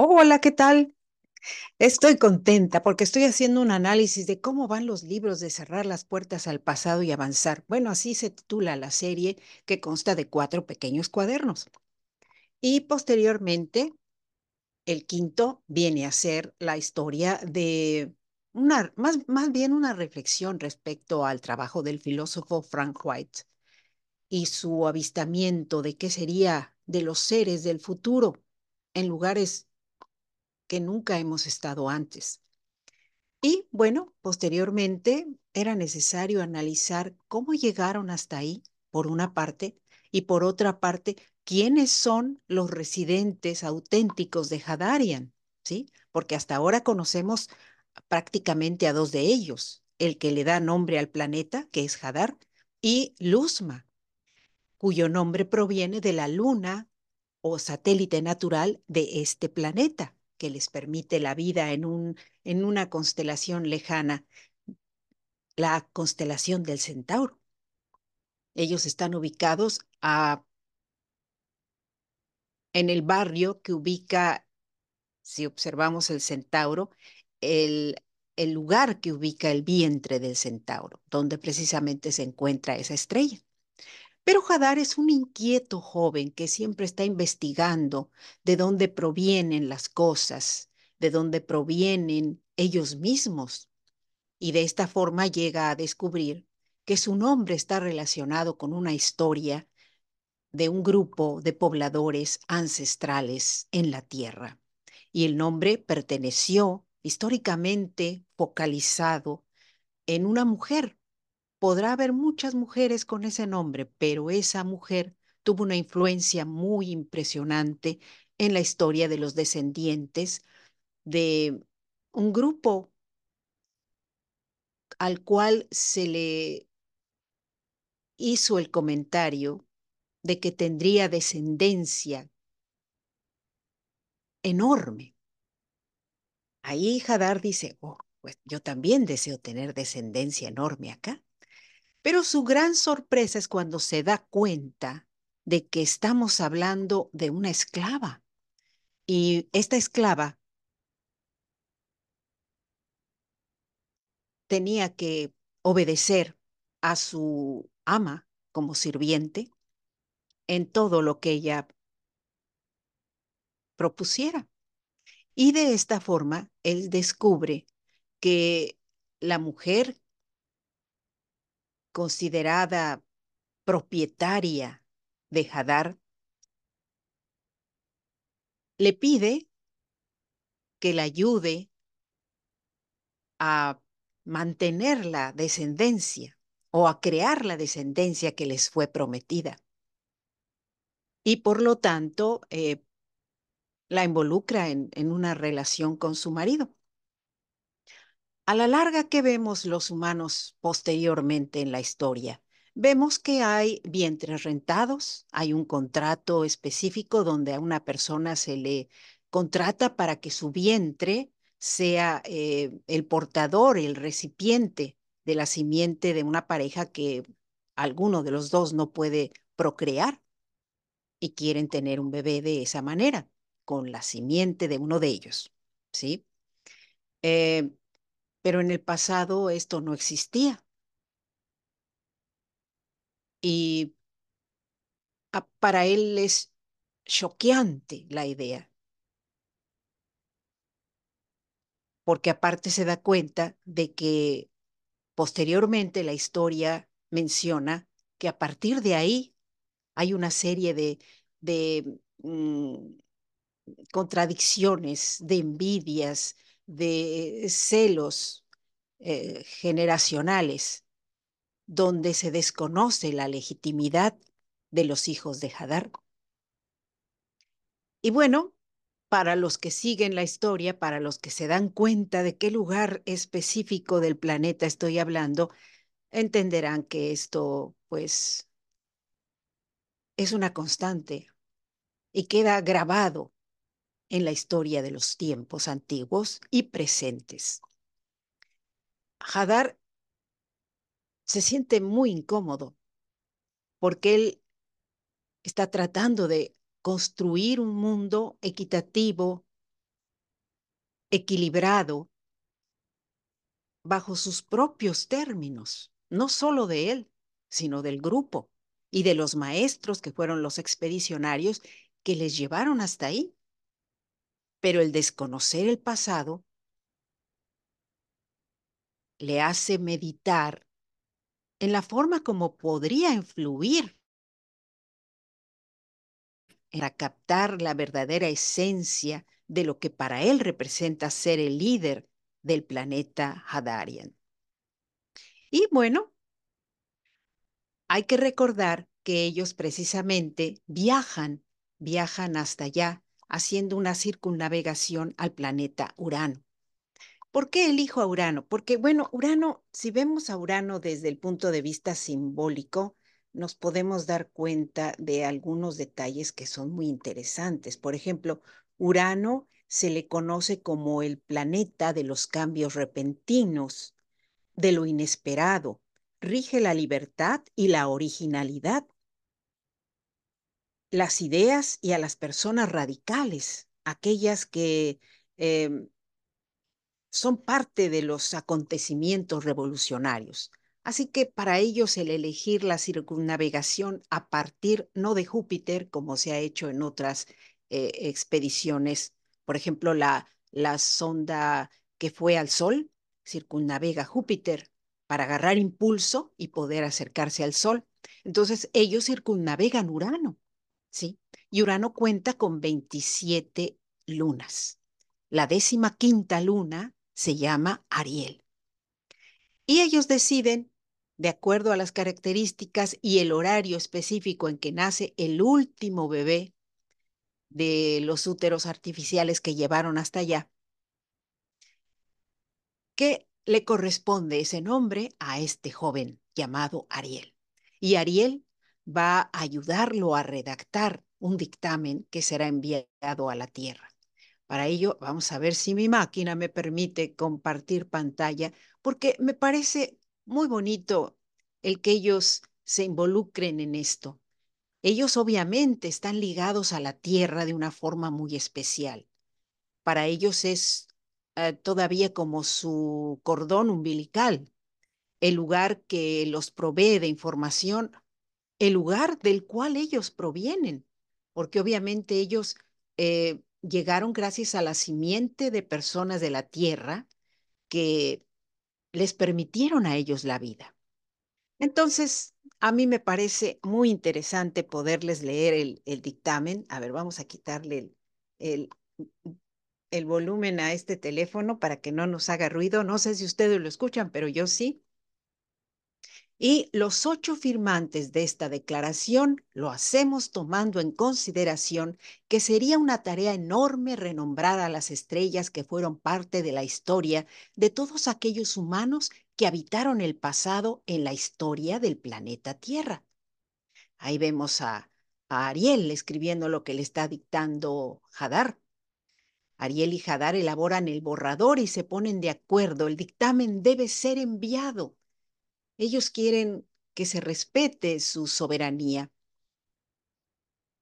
Hola, ¿qué tal? Estoy contenta porque estoy haciendo un análisis de cómo van los libros de cerrar las puertas al pasado y avanzar. Bueno, así se titula la serie que consta de cuatro pequeños cuadernos. Y posteriormente, el quinto viene a ser la historia de una, más, más bien una reflexión respecto al trabajo del filósofo Frank White y su avistamiento de qué sería de los seres del futuro en lugares que nunca hemos estado antes. Y bueno, posteriormente era necesario analizar cómo llegaron hasta ahí, por una parte, y por otra parte, quiénes son los residentes auténticos de Hadarian, ¿sí? Porque hasta ahora conocemos prácticamente a dos de ellos, el que le da nombre al planeta, que es Hadar, y Luzma, cuyo nombre proviene de la luna o satélite natural de este planeta que les permite la vida en, un, en una constelación lejana, la constelación del Centauro. Ellos están ubicados a, en el barrio que ubica, si observamos el Centauro, el, el lugar que ubica el vientre del Centauro, donde precisamente se encuentra esa estrella. Pero Hadar es un inquieto joven que siempre está investigando de dónde provienen las cosas, de dónde provienen ellos mismos. Y de esta forma llega a descubrir que su nombre está relacionado con una historia de un grupo de pobladores ancestrales en la Tierra. Y el nombre perteneció históricamente focalizado en una mujer Podrá haber muchas mujeres con ese nombre, pero esa mujer tuvo una influencia muy impresionante en la historia de los descendientes de un grupo al cual se le hizo el comentario de que tendría descendencia enorme. Ahí Hadar dice, oh, pues yo también deseo tener descendencia enorme acá. Pero su gran sorpresa es cuando se da cuenta de que estamos hablando de una esclava. Y esta esclava tenía que obedecer a su ama como sirviente en todo lo que ella propusiera. Y de esta forma, él descubre que la mujer considerada propietaria de Hadar, le pide que la ayude a mantener la descendencia o a crear la descendencia que les fue prometida. Y por lo tanto, eh, la involucra en, en una relación con su marido. A la larga, ¿qué vemos los humanos posteriormente en la historia? Vemos que hay vientres rentados, hay un contrato específico donde a una persona se le contrata para que su vientre sea eh, el portador, el recipiente de la simiente de una pareja que alguno de los dos no puede procrear y quieren tener un bebé de esa manera, con la simiente de uno de ellos, ¿sí? Eh, pero en el pasado esto no existía. Y para él es choqueante la idea, porque aparte se da cuenta de que posteriormente la historia menciona que a partir de ahí hay una serie de, de mm, contradicciones, de envidias, de celos eh, generacionales, donde se desconoce la legitimidad de los hijos de Hadar. Y bueno, para los que siguen la historia, para los que se dan cuenta de qué lugar específico del planeta estoy hablando, entenderán que esto, pues, es una constante y queda grabado en la historia de los tiempos antiguos y presentes. Hadar se siente muy incómodo porque él está tratando de construir un mundo equitativo, equilibrado bajo sus propios términos, no solo de él, sino del grupo y de los maestros que fueron los expedicionarios que les llevaron hasta ahí. Pero el desconocer el pasado le hace meditar en la forma como podría influir para captar la verdadera esencia de lo que para él representa ser el líder del planeta Hadarian. Y bueno, hay que recordar que ellos precisamente viajan, viajan hasta allá, haciendo una circunnavegación al planeta Urano. ¿Por qué elijo a Urano? Porque, bueno, Urano, si vemos a Urano desde el punto de vista simbólico, nos podemos dar cuenta de algunos detalles que son muy interesantes. Por ejemplo, Urano se le conoce como el planeta de los cambios repentinos, de lo inesperado, rige la libertad y la originalidad, las ideas y a las personas radicales, aquellas que eh, son parte de los acontecimientos revolucionarios. Así que para ellos el elegir la circunnavegación a partir no de Júpiter, como se ha hecho en otras eh, expediciones, por ejemplo, la, la sonda que fue al Sol circunnavega Júpiter para agarrar impulso y poder acercarse al Sol. Entonces ellos circunnavegan Urano, Y Urano cuenta con 27 lunas. La décima quinta luna se llama Ariel. Y ellos deciden de acuerdo a las características y el horario específico en que nace el último bebé de los úteros artificiales que llevaron hasta allá, que le corresponde ese nombre a este joven llamado Ariel. Y Ariel va a ayudarlo a redactar un dictamen que será enviado a la Tierra. Para ello, vamos a ver si mi máquina me permite compartir pantalla, porque me parece muy bonito el que ellos se involucren en esto. Ellos obviamente están ligados a la tierra de una forma muy especial. Para ellos es eh, todavía como su cordón umbilical, el lugar que los provee de información, el lugar del cual ellos provienen, porque obviamente ellos eh, llegaron gracias a la simiente de personas de la tierra que les permitieron a ellos la vida. Entonces, a mí me parece muy interesante poderles leer el, dictamen. A ver, vamos a quitarle el, el volumen a este teléfono para que no nos haga ruido. No sé si ustedes lo escuchan, pero yo sí. Y los ocho firmantes de esta declaración lo hacemos tomando en consideración que sería una tarea enorme renombrar a las estrellas que fueron parte de la historia de todos aquellos humanos que habitaron el pasado en la historia del planeta Tierra. Ahí vemos a, Ariel escribiendo lo que le está dictando Hadar. Ariel y Hadar elaboran el borrador y se ponen de acuerdo. El dictamen debe ser enviado. Ellos quieren que se respete su soberanía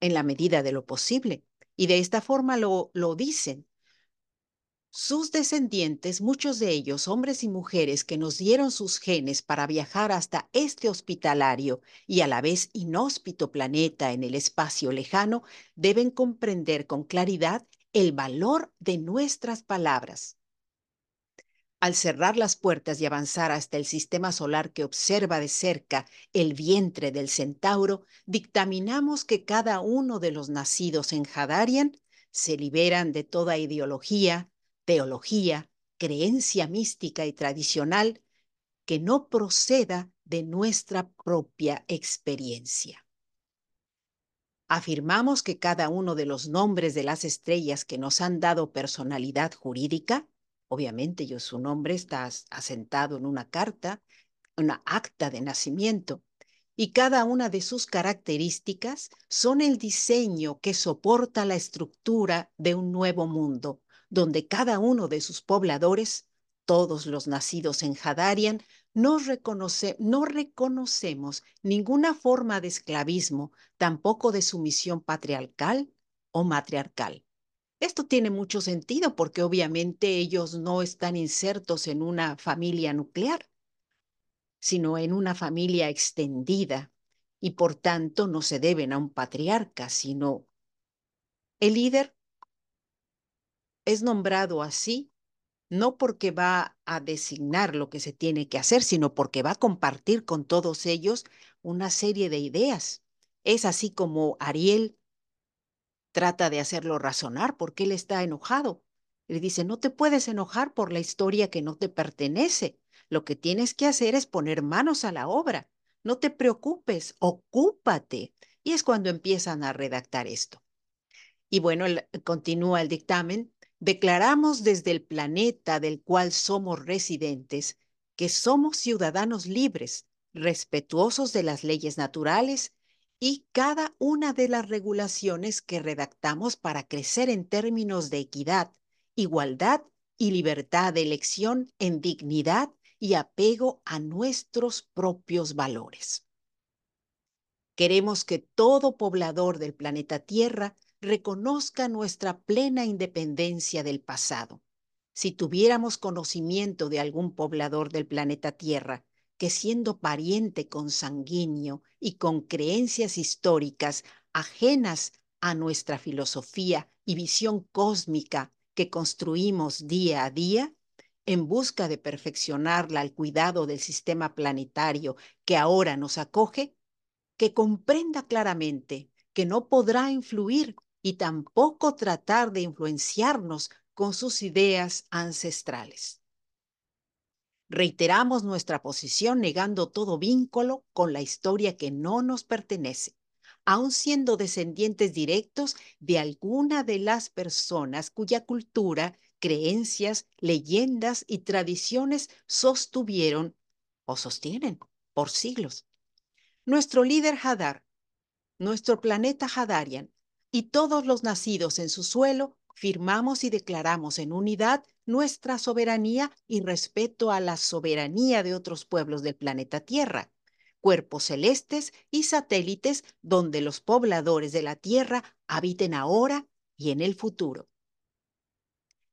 en la medida de lo posible. Y de esta forma lo, lo dicen. Sus descendientes, muchos de ellos hombres y mujeres que nos dieron sus genes para viajar hasta este hospitalario y a la vez inhóspito planeta en el espacio lejano, deben comprender con claridad el valor de nuestras palabras. Al cerrar las puertas y avanzar hasta el sistema solar que observa de cerca el vientre del centauro, dictaminamos que cada uno de los nacidos en Hadarian se liberan de toda ideología, teología, creencia mística y tradicional que no proceda de nuestra propia experiencia. Afirmamos que cada uno de los nombres de las estrellas que nos han dado personalidad jurídica Obviamente, yo, su nombre está asentado en una carta, una acta de nacimiento, y cada una de sus características son el diseño que soporta la estructura de un nuevo mundo, donde cada uno de sus pobladores, todos los nacidos en Hadarian, no, reconoce, no reconocemos ninguna forma de esclavismo, tampoco de sumisión patriarcal o matriarcal. Esto tiene mucho sentido porque obviamente ellos no están insertos en una familia nuclear, sino en una familia extendida y por tanto no se deben a un patriarca, sino el líder es nombrado así no porque va a designar lo que se tiene que hacer, sino porque va a compartir con todos ellos una serie de ideas. Es así como Ariel trata de hacerlo razonar porque él está enojado. Le dice, no te puedes enojar por la historia que no te pertenece. Lo que tienes que hacer es poner manos a la obra. No te preocupes, ocúpate. Y es cuando empiezan a redactar esto. Y bueno, continúa el dictamen declaramos desde el planeta del cual somos residentes que somos ciudadanos libres, respetuosos de las leyes naturales y cada una de las regulaciones que redactamos para crecer en términos de equidad, igualdad y libertad de elección en dignidad y apego a nuestros propios valores. Queremos que todo poblador del planeta Tierra reconozca nuestra plena independencia del pasado. Si tuviéramos conocimiento de algún poblador del planeta Tierra que siendo pariente consanguíneo y con creencias históricas ajenas a nuestra filosofía y visión cósmica que construimos día a día, en busca de perfeccionarla al cuidado del sistema planetario que ahora nos acoge, que comprenda claramente que no podrá influir y tampoco tratar de influenciarnos con sus ideas ancestrales. Reiteramos nuestra posición negando todo vínculo con la historia que no nos pertenece, aun siendo descendientes directos de alguna de las personas cuya cultura, creencias, leyendas y tradiciones sostuvieron o sostienen por siglos. Nuestro líder Hadar, nuestro planeta Hadarian, y todos los nacidos en su suelo firmamos y declaramos en unidad nuestra soberanía y respeto a la soberanía de otros pueblos del planeta Tierra, cuerpos celestes y satélites donde los pobladores de la Tierra habiten ahora y en el futuro.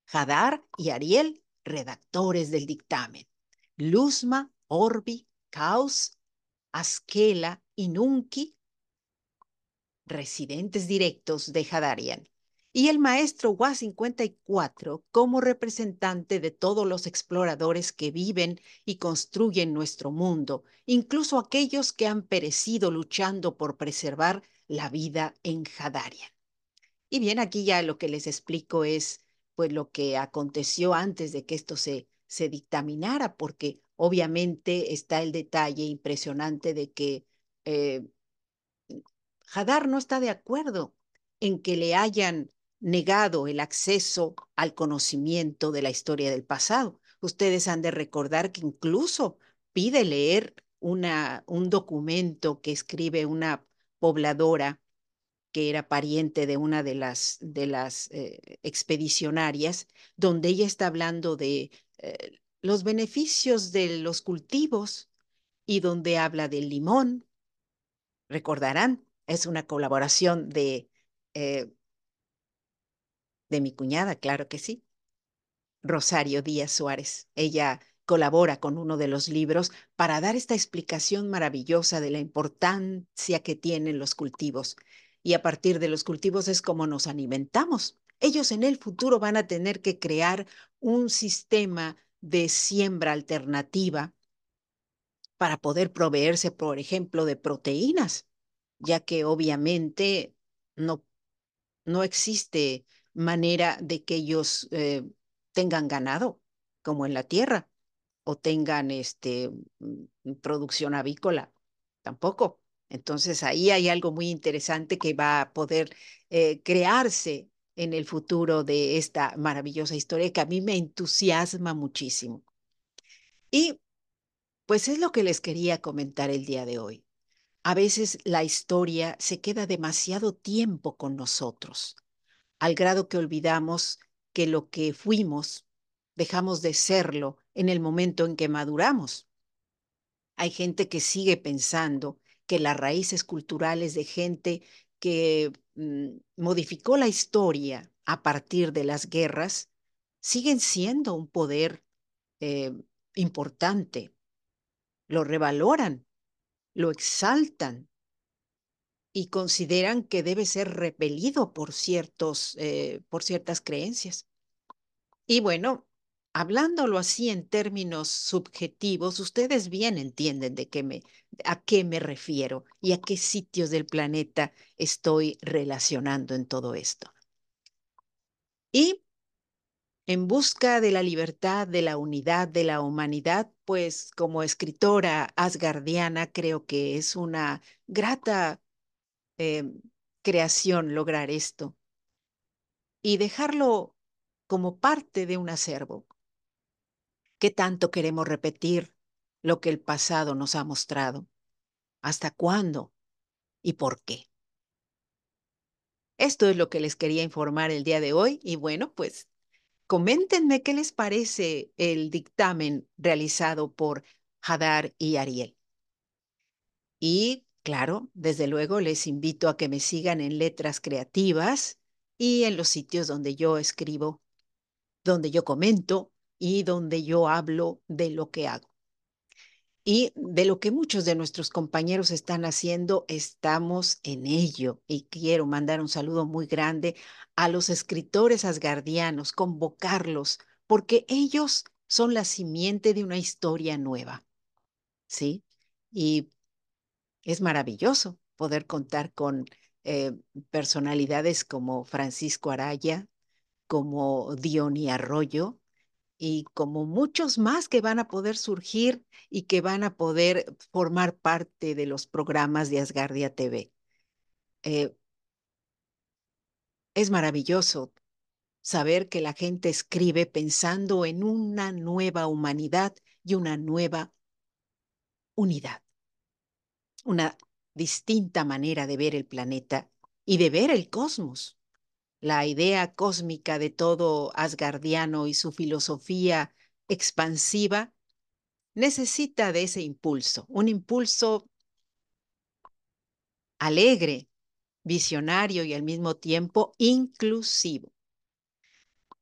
Hadar y Ariel, redactores del dictamen. Luzma, Orbi, Caos, Askela y Nunki, residentes directos de Hadarian, y el maestro WA54 como representante de todos los exploradores que viven y construyen nuestro mundo, incluso aquellos que han perecido luchando por preservar la vida en Hadarian. Y bien, aquí ya lo que les explico es pues lo que aconteció antes de que esto se, se dictaminara, porque obviamente está el detalle impresionante de que eh, Hadar no está de acuerdo en que le hayan negado el acceso al conocimiento de la historia del pasado. Ustedes han de recordar que incluso pide leer una, un documento que escribe una pobladora que era pariente de una de las, de las eh, expedicionarias, donde ella está hablando de eh, los beneficios de los cultivos y donde habla del limón. Recordarán, es una colaboración de, eh, de mi cuñada, claro que sí, Rosario Díaz Suárez. Ella colabora con uno de los libros para dar esta explicación maravillosa de la importancia que tienen los cultivos. Y a partir de los cultivos es como nos alimentamos. Ellos en el futuro van a tener que crear un sistema de siembra alternativa para poder proveerse, por ejemplo, de proteínas ya que obviamente no, no existe manera de que ellos eh, tengan ganado como en la tierra o tengan este, mm, producción avícola, tampoco. Entonces ahí hay algo muy interesante que va a poder eh, crearse en el futuro de esta maravillosa historia que a mí me entusiasma muchísimo. Y pues es lo que les quería comentar el día de hoy. A veces la historia se queda demasiado tiempo con nosotros, al grado que olvidamos que lo que fuimos dejamos de serlo en el momento en que maduramos. Hay gente que sigue pensando que las raíces culturales de gente que mm, modificó la historia a partir de las guerras, siguen siendo un poder eh, importante. Lo revaloran, lo exaltan y consideran que debe ser repelido por, ciertos, eh, por ciertas creencias. Y bueno, hablándolo así en términos subjetivos, ustedes bien entienden de qué me, a qué me refiero y a qué sitios del planeta estoy relacionando en todo esto. Y en busca de la libertad, de la unidad, de la humanidad, pues como escritora asgardiana creo que es una grata eh, creación lograr esto y dejarlo como parte de un acervo. ¿Qué tanto queremos repetir lo que el pasado nos ha mostrado? ¿Hasta cuándo? ¿Y por qué? Esto es lo que les quería informar el día de hoy y bueno, pues coméntenme qué les parece el dictamen realizado por Hadar y Ariel. Y claro, desde luego les invito a que me sigan en Letras Creativas y en los sitios donde yo escribo, donde yo comento y donde yo hablo de lo que hago. Y de lo que muchos de nuestros compañeros están haciendo, estamos en ello. Y quiero mandar un saludo muy grande a los escritores asgardianos, convocarlos, porque ellos son la simiente de una historia nueva. ¿Sí? Y es maravilloso poder contar con eh, personalidades como Francisco Araya, como Diony Arroyo, y como muchos más que van a poder surgir y que van a poder formar parte de los programas de Asgardia TV. Eh, es maravilloso saber que la gente escribe pensando en una nueva humanidad y una nueva unidad, una distinta manera de ver el planeta y de ver el cosmos la idea cósmica de todo asgardiano y su filosofía expansiva, necesita de ese impulso, un impulso alegre, visionario y al mismo tiempo inclusivo.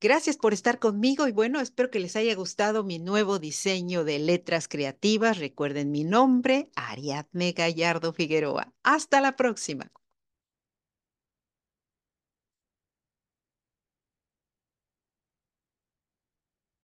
Gracias por estar conmigo y bueno, espero que les haya gustado mi nuevo diseño de letras creativas. Recuerden mi nombre, Ariadne Gallardo Figueroa. Hasta la próxima.